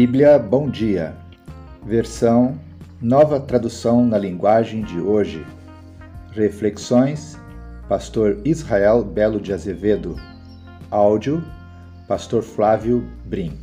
Bíblia Bom Dia, versão Nova Tradução na Linguagem de Hoje. Reflexões, Pastor Israel Belo de Azevedo. Áudio, Pastor Flávio Brim.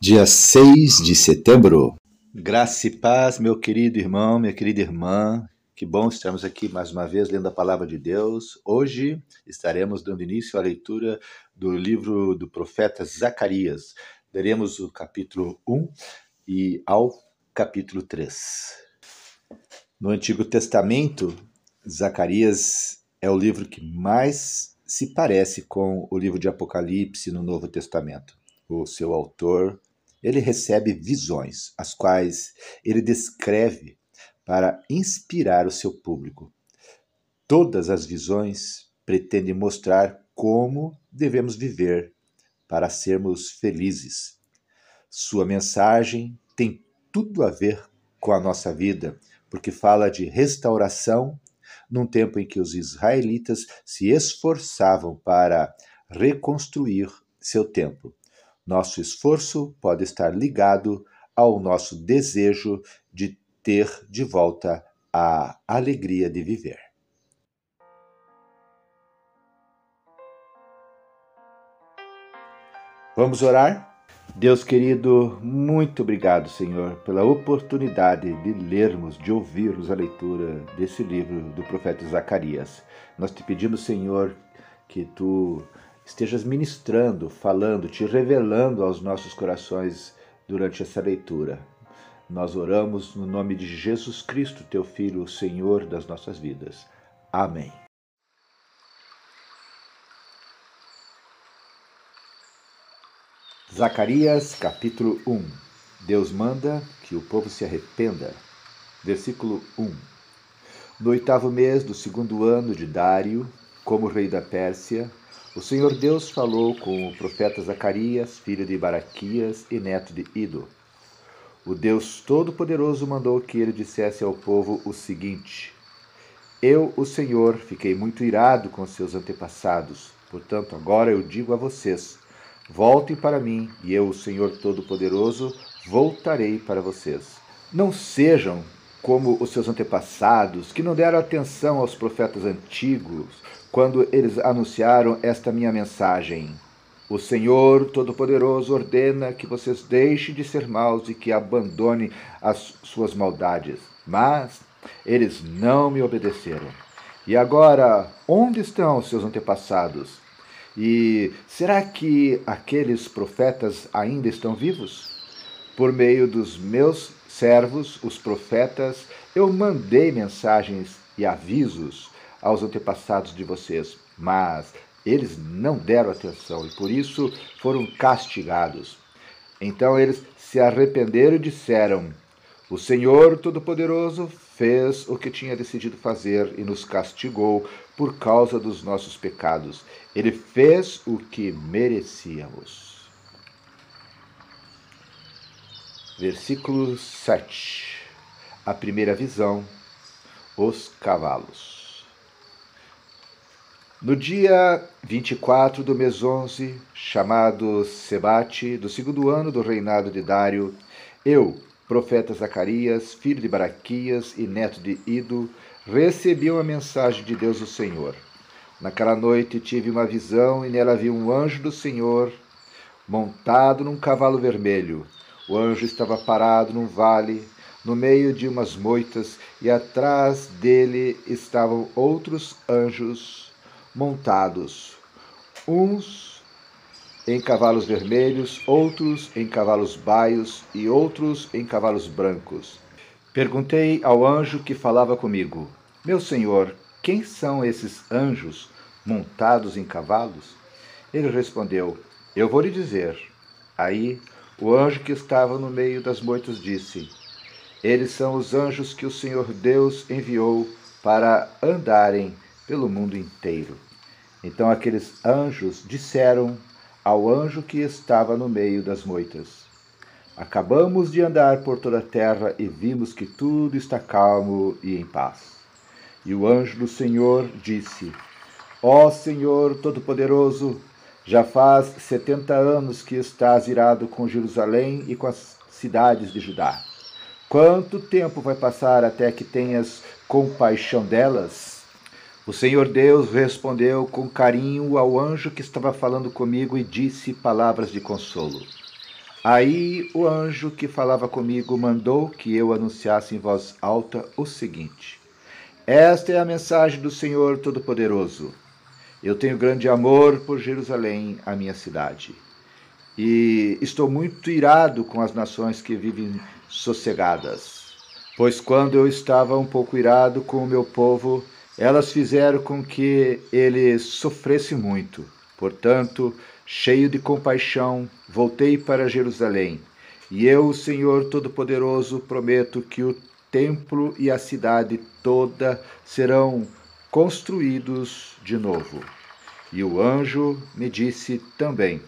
Dia 6 de setembro. Graça e paz, meu querido irmão, minha querida irmã. Que bom estarmos aqui mais uma vez lendo a palavra de Deus. Hoje estaremos dando início à leitura do livro do profeta Zacarias. Leremos o capítulo 1 e ao capítulo 3. No Antigo Testamento, Zacarias é o livro que mais se parece com o livro de Apocalipse no Novo Testamento. O seu autor, ele recebe visões, as quais ele descreve para inspirar o seu público. Todas as visões pretendem mostrar como devemos viver para sermos felizes. Sua mensagem tem tudo a ver com a nossa vida, porque fala de restauração num tempo em que os israelitas se esforçavam para reconstruir seu templo. Nosso esforço pode estar ligado ao nosso desejo de ter de volta a alegria de viver. Vamos orar? Deus querido, muito obrigado, Senhor, pela oportunidade de lermos, de ouvirmos a leitura desse livro do profeta Zacarias. Nós te pedimos, Senhor, que tu estejas ministrando, falando, te revelando aos nossos corações durante essa leitura. Nós oramos no nome de Jesus Cristo, teu Filho, o Senhor das nossas vidas. Amém. Zacarias capítulo 1 Deus manda que o povo se arrependa. Versículo 1 No oitavo mês do segundo ano de Dário, como rei da Pérsia, o Senhor Deus falou com o profeta Zacarias, filho de Baraquias e neto de Ido o Deus Todo-Poderoso mandou que ele dissesse ao povo o seguinte: Eu, o Senhor, fiquei muito irado com seus antepassados. Portanto, agora eu digo a vocês: voltem para mim, e eu, o Senhor Todo-Poderoso, voltarei para vocês. Não sejam como os seus antepassados, que não deram atenção aos profetas antigos quando eles anunciaram esta minha mensagem. O Senhor Todo-Poderoso ordena que vocês deixem de ser maus e que abandonem as suas maldades. Mas eles não me obedeceram. E agora, onde estão seus antepassados? E será que aqueles profetas ainda estão vivos? Por meio dos meus servos, os profetas, eu mandei mensagens e avisos aos antepassados de vocês, mas eles não deram atenção e por isso foram castigados. Então eles se arrependeram e disseram: O Senhor Todo-Poderoso fez o que tinha decidido fazer e nos castigou por causa dos nossos pecados. Ele fez o que merecíamos. Versículo 7. A primeira visão: os cavalos. No dia 24 do mês 11, chamado Sebate, do segundo ano do reinado de Dário, eu, profeta Zacarias, filho de Baraquias e neto de Ido, recebi uma mensagem de Deus o Senhor. Naquela noite tive uma visão e nela vi um anjo do Senhor montado num cavalo vermelho. O anjo estava parado num vale, no meio de umas moitas, e atrás dele estavam outros anjos montados, uns em cavalos vermelhos, outros em cavalos baios e outros em cavalos brancos. Perguntei ao anjo que falava comigo: Meu senhor, quem são esses anjos montados em cavalos? Ele respondeu: Eu vou lhe dizer. Aí o anjo que estava no meio das moitas disse: Eles são os anjos que o Senhor Deus enviou para andarem pelo mundo inteiro. Então aqueles anjos disseram ao anjo que estava no meio das moitas: Acabamos de andar por toda a terra e vimos que tudo está calmo e em paz. E o anjo do Senhor disse: Ó Senhor Todo-Poderoso, Já faz setenta anos que estás irado com Jerusalém e com as cidades de Judá. Quanto tempo vai passar até que tenhas compaixão delas? O Senhor Deus respondeu com carinho ao anjo que estava falando comigo e disse palavras de consolo. Aí o anjo que falava comigo mandou que eu anunciasse em voz alta o seguinte: Esta é a mensagem do Senhor Todo-Poderoso. Eu tenho grande amor por Jerusalém, a minha cidade. E estou muito irado com as nações que vivem sossegadas. Pois quando eu estava um pouco irado com o meu povo, elas fizeram com que ele sofresse muito. Portanto, cheio de compaixão, voltei para Jerusalém. E eu, Senhor Todo-Poderoso, prometo que o templo e a cidade toda serão construídos de novo. E o anjo me disse também: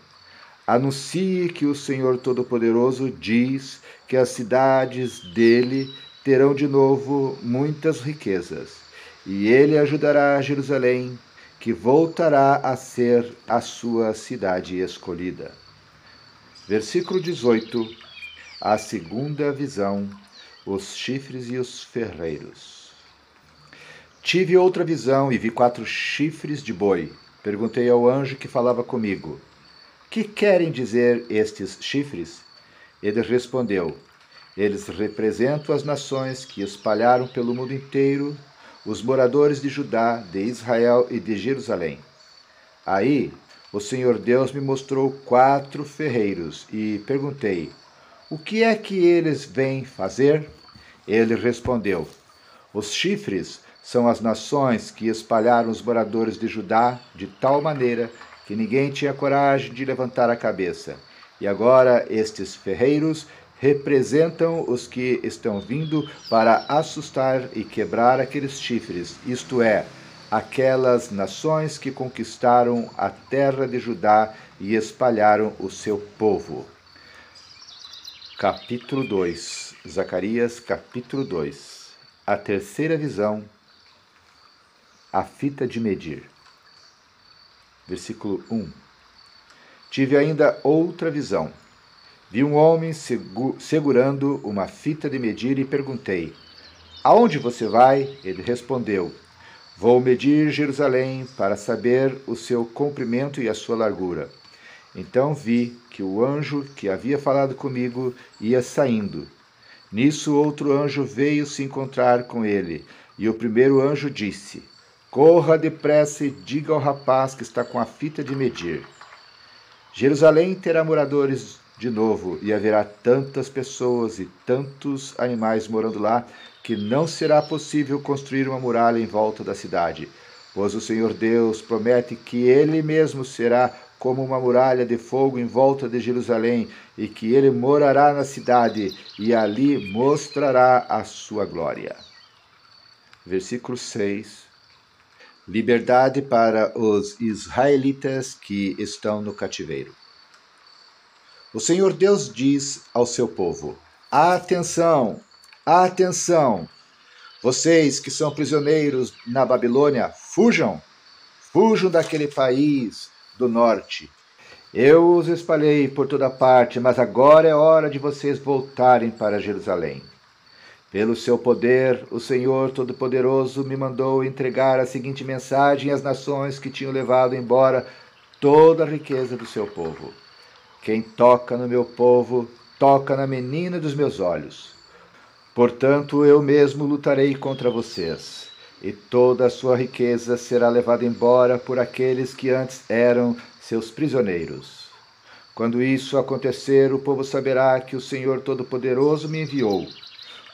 Anuncie que o Senhor Todo-Poderoso diz que as cidades dele terão de novo muitas riquezas, e ele ajudará Jerusalém, que voltará a ser a sua cidade escolhida. Versículo 18. A segunda visão: os chifres e os ferreiros. Tive outra visão e vi quatro chifres de boi Perguntei ao anjo que falava comigo: Que querem dizer estes chifres? Ele respondeu: Eles representam as nações que espalharam pelo mundo inteiro os moradores de Judá, de Israel e de Jerusalém. Aí o Senhor Deus me mostrou quatro ferreiros e perguntei: O que é que eles vêm fazer? Ele respondeu: Os chifres são as nações que espalharam os moradores de Judá de tal maneira que ninguém tinha coragem de levantar a cabeça. E agora estes ferreiros representam os que estão vindo para assustar e quebrar aqueles chifres, isto é, aquelas nações que conquistaram a terra de Judá e espalharam o seu povo. Capítulo 2 Zacarias, capítulo 2 A terceira visão a fita de medir. Versículo 1. Tive ainda outra visão. Vi um homem segurando uma fita de medir e perguntei: Aonde você vai? Ele respondeu: Vou medir Jerusalém para saber o seu comprimento e a sua largura. Então vi que o anjo que havia falado comigo ia saindo. Nisso outro anjo veio se encontrar com ele, e o primeiro anjo disse: Corra depressa e diga ao rapaz que está com a fita de medir. Jerusalém terá moradores de novo, e haverá tantas pessoas e tantos animais morando lá, que não será possível construir uma muralha em volta da cidade, pois o Senhor Deus promete que ele mesmo será como uma muralha de fogo em volta de Jerusalém, e que ele morará na cidade e ali mostrará a sua glória. Versículo 6 liberdade para os israelitas que estão no cativeiro. O Senhor Deus diz ao seu povo: Atenção, atenção! Vocês que são prisioneiros na Babilônia, fujam! Fujam daquele país do norte. Eu os espalhei por toda parte, mas agora é hora de vocês voltarem para Jerusalém. Pelo seu poder, o Senhor Todo-Poderoso me mandou entregar a seguinte mensagem às nações que tinham levado embora toda a riqueza do seu povo. Quem toca no meu povo, toca na menina dos meus olhos. Portanto, eu mesmo lutarei contra vocês, e toda a sua riqueza será levada embora por aqueles que antes eram seus prisioneiros. Quando isso acontecer, o povo saberá que o Senhor Todo-Poderoso me enviou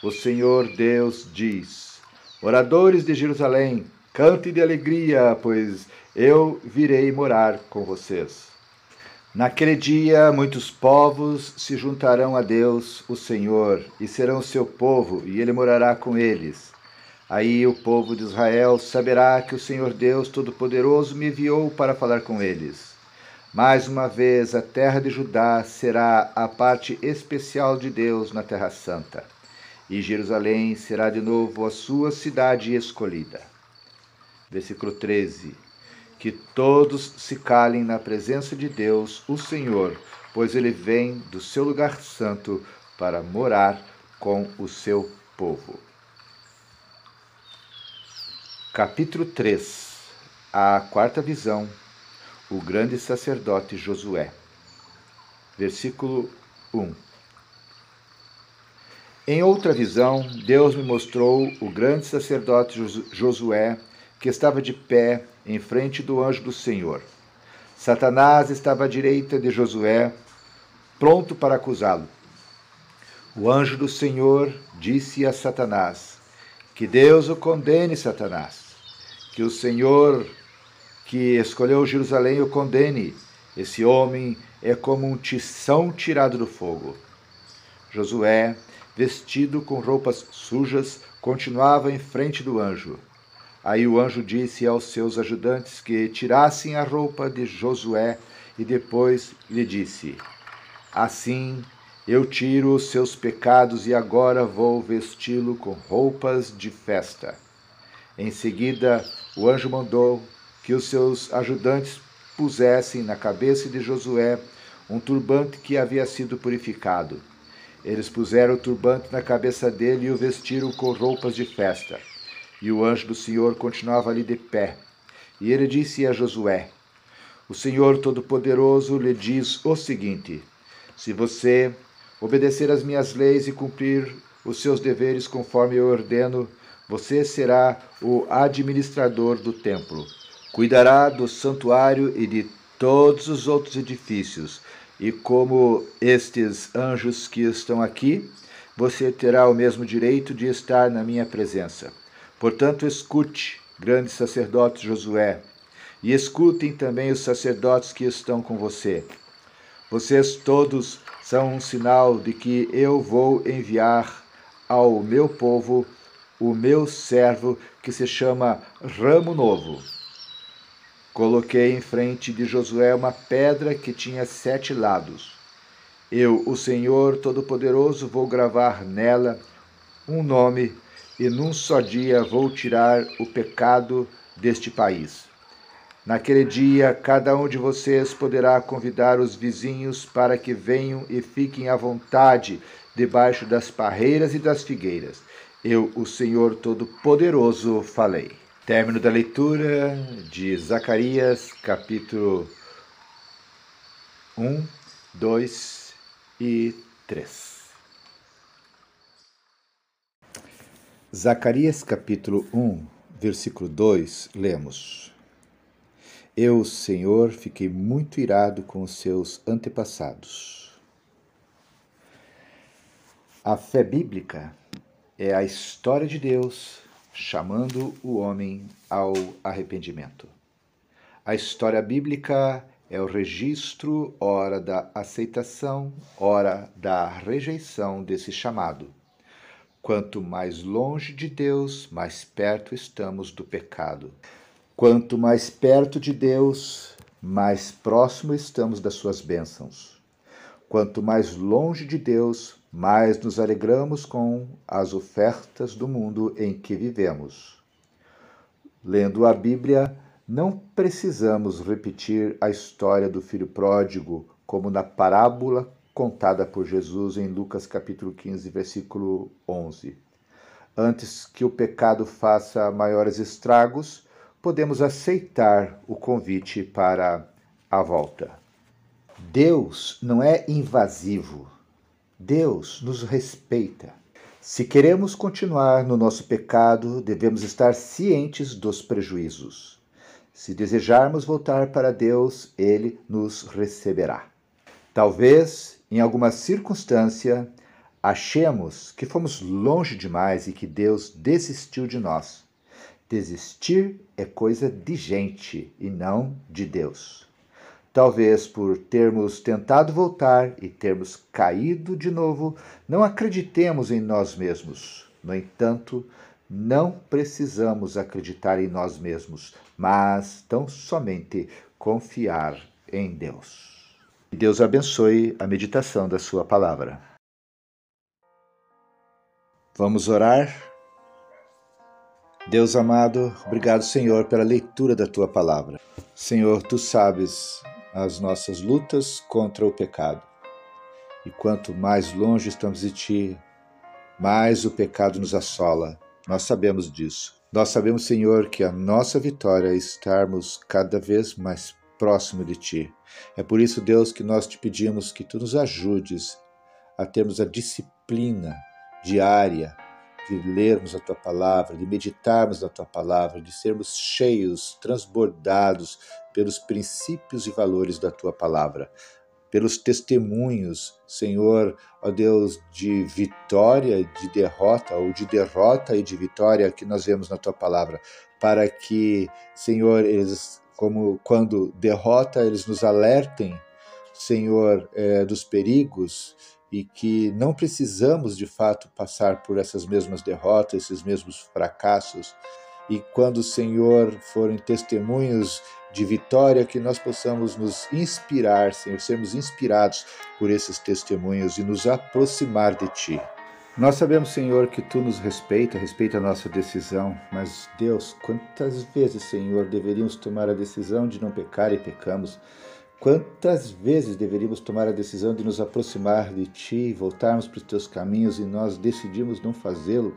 o Senhor Deus diz: Moradores de Jerusalém, cante de alegria, pois eu virei morar com vocês. Naquele dia, muitos povos se juntarão a Deus, o Senhor, e serão seu povo, e ele morará com eles. Aí o povo de Israel saberá que o Senhor Deus Todo-Poderoso me enviou para falar com eles. Mais uma vez, a terra de Judá será a parte especial de Deus na Terra Santa e Jerusalém será de novo a sua cidade escolhida. Versículo 13. Que todos se calem na presença de Deus, o Senhor, pois ele vem do seu lugar santo para morar com o seu povo. Capítulo 3 A quarta visão O grande sacerdote Josué. Versículo 1 Em outra visão, Deus me mostrou o grande sacerdote Josué que estava de pé em frente do anjo do Senhor. Satanás estava à direita de Josué, pronto para acusá-lo. O anjo do Senhor disse a Satanás: Que Deus o condene, Satanás. Que o Senhor que escolheu Jerusalém o condene. Esse homem é como um tição tirado do fogo. Josué, vestido com roupas sujas, continuava em frente do anjo. Aí o anjo disse aos seus ajudantes que tirassem a roupa de Josué e depois lhe disse: Assim eu tiro os seus pecados e agora vou vesti-lo com roupas de festa. Em seguida, o anjo mandou que os seus ajudantes pusessem na cabeça de Josué um turbante que havia sido purificado. Eles puseram o turbante na cabeça dele e o vestiram com roupas de festa. E o anjo do Senhor continuava ali de pé. E ele disse a Josué: O Senhor Todo-Poderoso lhe diz o seguinte: Se você obedecer às minhas leis e cumprir os seus deveres conforme eu ordeno, você será o administrador do templo. Cuidará do santuário e de todos os outros edifícios. E como estes anjos que estão aqui, você terá o mesmo direito de estar na minha presença. Portanto, escute, grande sacerdote Josué, e escutem também os sacerdotes que estão com você. Vocês todos são um sinal de que eu vou enviar ao meu povo o meu servo que se chama Ramo Novo. Coloquei em frente de Josué uma pedra que tinha sete lados. Eu, o Senhor Todo-Poderoso, vou gravar nela um nome e num só dia vou tirar o pecado deste país. Naquele dia, cada um de vocês poderá convidar os vizinhos para que venham e fiquem à vontade debaixo das parreiras e das figueiras. Eu, o Senhor Todo-Poderoso, falei. Término da leitura de Zacarias, capítulo 1, 2 e 3. Zacarias capítulo 1, versículo 2, lemos: Eu, Senhor, fiquei muito irado com os seus antepassados. A fé bíblica é a história de Deus chamando o homem ao arrependimento. A história bíblica é o registro, ora da aceitação, ora da rejeição desse chamado Quanto mais longe de Deus, mais perto estamos do pecado. Quanto mais perto de Deus, mais próximo estamos das suas bênçãos. Quanto mais longe de Deus, mais nos alegramos com as ofertas do mundo em que vivemos. Lendo a Bíblia, não precisamos repetir a história do filho pródigo como na parábola contada por Jesus em Lucas capítulo 15, versículo 11. Antes que o pecado faça maiores estragos, podemos aceitar o convite para a volta. Deus não é invasivo. Deus nos respeita. Se queremos continuar no nosso pecado, devemos estar cientes dos prejuízos. Se desejarmos voltar para Deus, Ele nos receberá. Talvez em alguma circunstância, achemos que fomos longe demais e que Deus desistiu de nós. Desistir é coisa de gente e não de Deus. Talvez por termos tentado voltar e termos caído de novo, não acreditemos em nós mesmos. No entanto, não precisamos acreditar em nós mesmos, mas tão somente confiar em Deus. Deus abençoe a meditação da Sua palavra. Vamos orar? Deus amado, obrigado, Senhor, pela leitura da Tua palavra. Senhor, tu sabes as nossas lutas contra o pecado. E quanto mais longe estamos de ti, mais o pecado nos assola. Nós sabemos disso. Nós sabemos, Senhor, que a nossa vitória é estarmos cada vez mais próximo de ti. É por isso, Deus, que nós te pedimos que tu nos ajudes a termos a disciplina diária de lermos a tua palavra, de meditarmos na tua palavra, de sermos cheios, transbordados pelos princípios e valores da tua palavra, pelos testemunhos, Senhor, ó Deus, de vitória, de derrota, ou de derrota e de vitória que nós vemos na tua palavra, para que, Senhor, eles, como quando derrota, eles nos alertem, Senhor, é, dos perigos e que não precisamos de fato passar por essas mesmas derrotas, esses mesmos fracassos. E quando o Senhor forem testemunhos de vitória, que nós possamos nos inspirar, Senhor, sermos inspirados por esses testemunhos e nos aproximar de Ti. Nós sabemos, Senhor, que Tu nos respeita, respeita a nossa decisão, mas Deus, quantas vezes, Senhor, deveríamos tomar a decisão de não pecar e pecamos? Quantas vezes deveríamos tomar a decisão de nos aproximar de Ti, voltarmos para os Teus caminhos e nós decidimos não fazê-lo?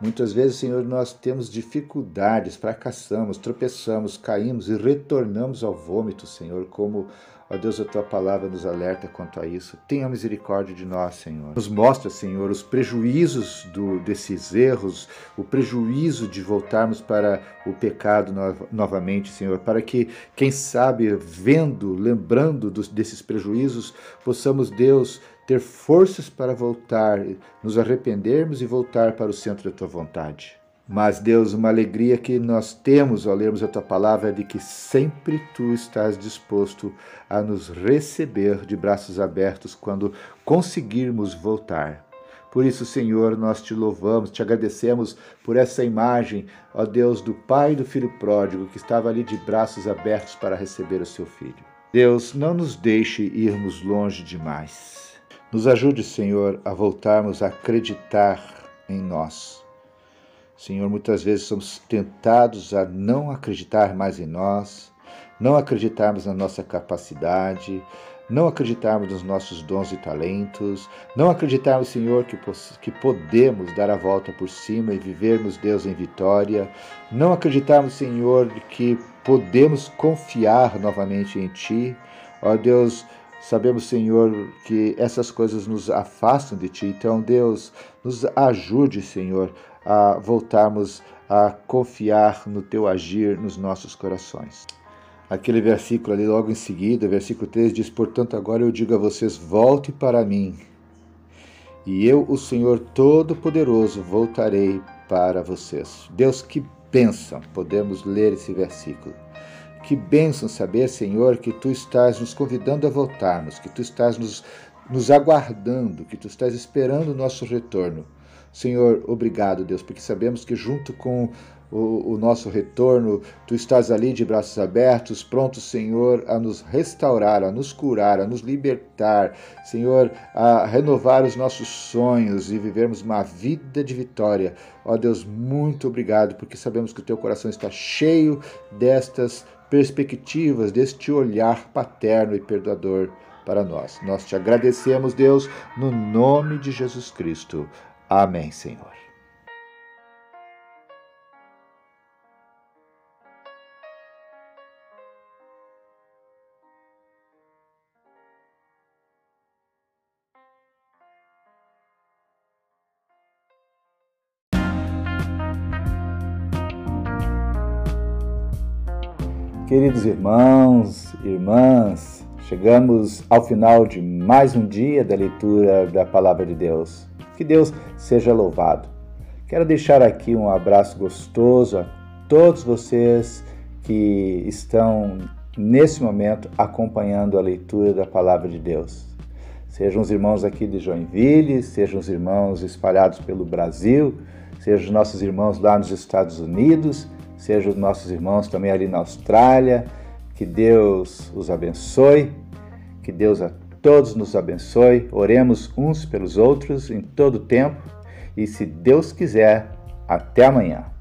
Muitas vezes, Senhor, nós temos dificuldades, fracassamos, tropeçamos, caímos e retornamos ao vômito, Senhor, como Ó Deus, a tua palavra nos alerta quanto a isso. Tenha misericórdia de nós, Senhor. Nos mostra, Senhor, os prejuízos do, desses erros, o prejuízo de voltarmos para o pecado no, novamente, Senhor, para que, quem sabe, vendo, lembrando dos, desses prejuízos, possamos, Deus, ter forças para voltar, nos arrependermos e voltar para o centro da tua vontade. Mas, Deus, uma alegria que nós temos ao lermos a tua palavra é de que sempre tu estás disposto a nos receber de braços abertos quando conseguirmos voltar. Por isso, Senhor, nós te louvamos, te agradecemos por essa imagem, ó Deus, do pai do filho pródigo que estava ali de braços abertos para receber o seu filho. Deus, não nos deixe irmos longe demais. Nos ajude, Senhor, a voltarmos a acreditar em nós Senhor, muitas vezes somos tentados a não acreditar mais em nós, não acreditarmos na nossa capacidade, não acreditarmos nos nossos dons e talentos, não acreditarmos, Senhor, que, que podemos dar a volta por cima e vivermos, Deus, em vitória, não acreditarmos, Senhor, que podemos confiar novamente em Ti. Ó Deus, Sabemos, Senhor, que essas coisas nos afastam de Ti. Então, Deus, nos ajude, Senhor, a voltarmos a confiar no Teu agir nos nossos corações. Aquele versículo ali, logo em seguida, versículo 3, diz: Portanto, agora eu digo a vocês: volte para mim, e eu, o Senhor Todo-Poderoso, voltarei para vocês. Deus, que bênção podemos ler esse versículo. Que bênção saber, Senhor, que tu estás nos convidando a voltarmos, que tu estás nos, nos aguardando, que tu estás esperando o nosso retorno. Senhor, obrigado, Deus, porque sabemos que junto com o, o, nosso retorno, tu estás ali de braços abertos, pronto, Senhor, a nos restaurar, a nos curar, a nos libertar, Senhor, a renovar os nossos sonhos e vivermos uma vida de vitória. Ó Deus, muito obrigado, porque sabemos que o teu coração está cheio destas perspectivas, deste olhar paterno e perdoador para nós. Nós te agradecemos, Deus, no nome de Jesus Cristo. Amém, Senhor. Queridos irmãos, irmãs, chegamos ao final de mais um dia da leitura da Palavra de Deus. Que Deus seja louvado. Quero deixar aqui um abraço gostoso a todos vocês que estão nesse momento acompanhando a leitura da Palavra de Deus. Sejam os irmãos aqui de Joinville, sejam os irmãos espalhados pelo Brasil, sejam os nossos irmãos lá nos Estados Unidos sejam os nossos irmãos também ali na Austrália. Que Deus os abençoe, que Deus a todos nos abençoe. Oremos uns pelos outros em todo o tempo e, se Deus quiser, até amanhã.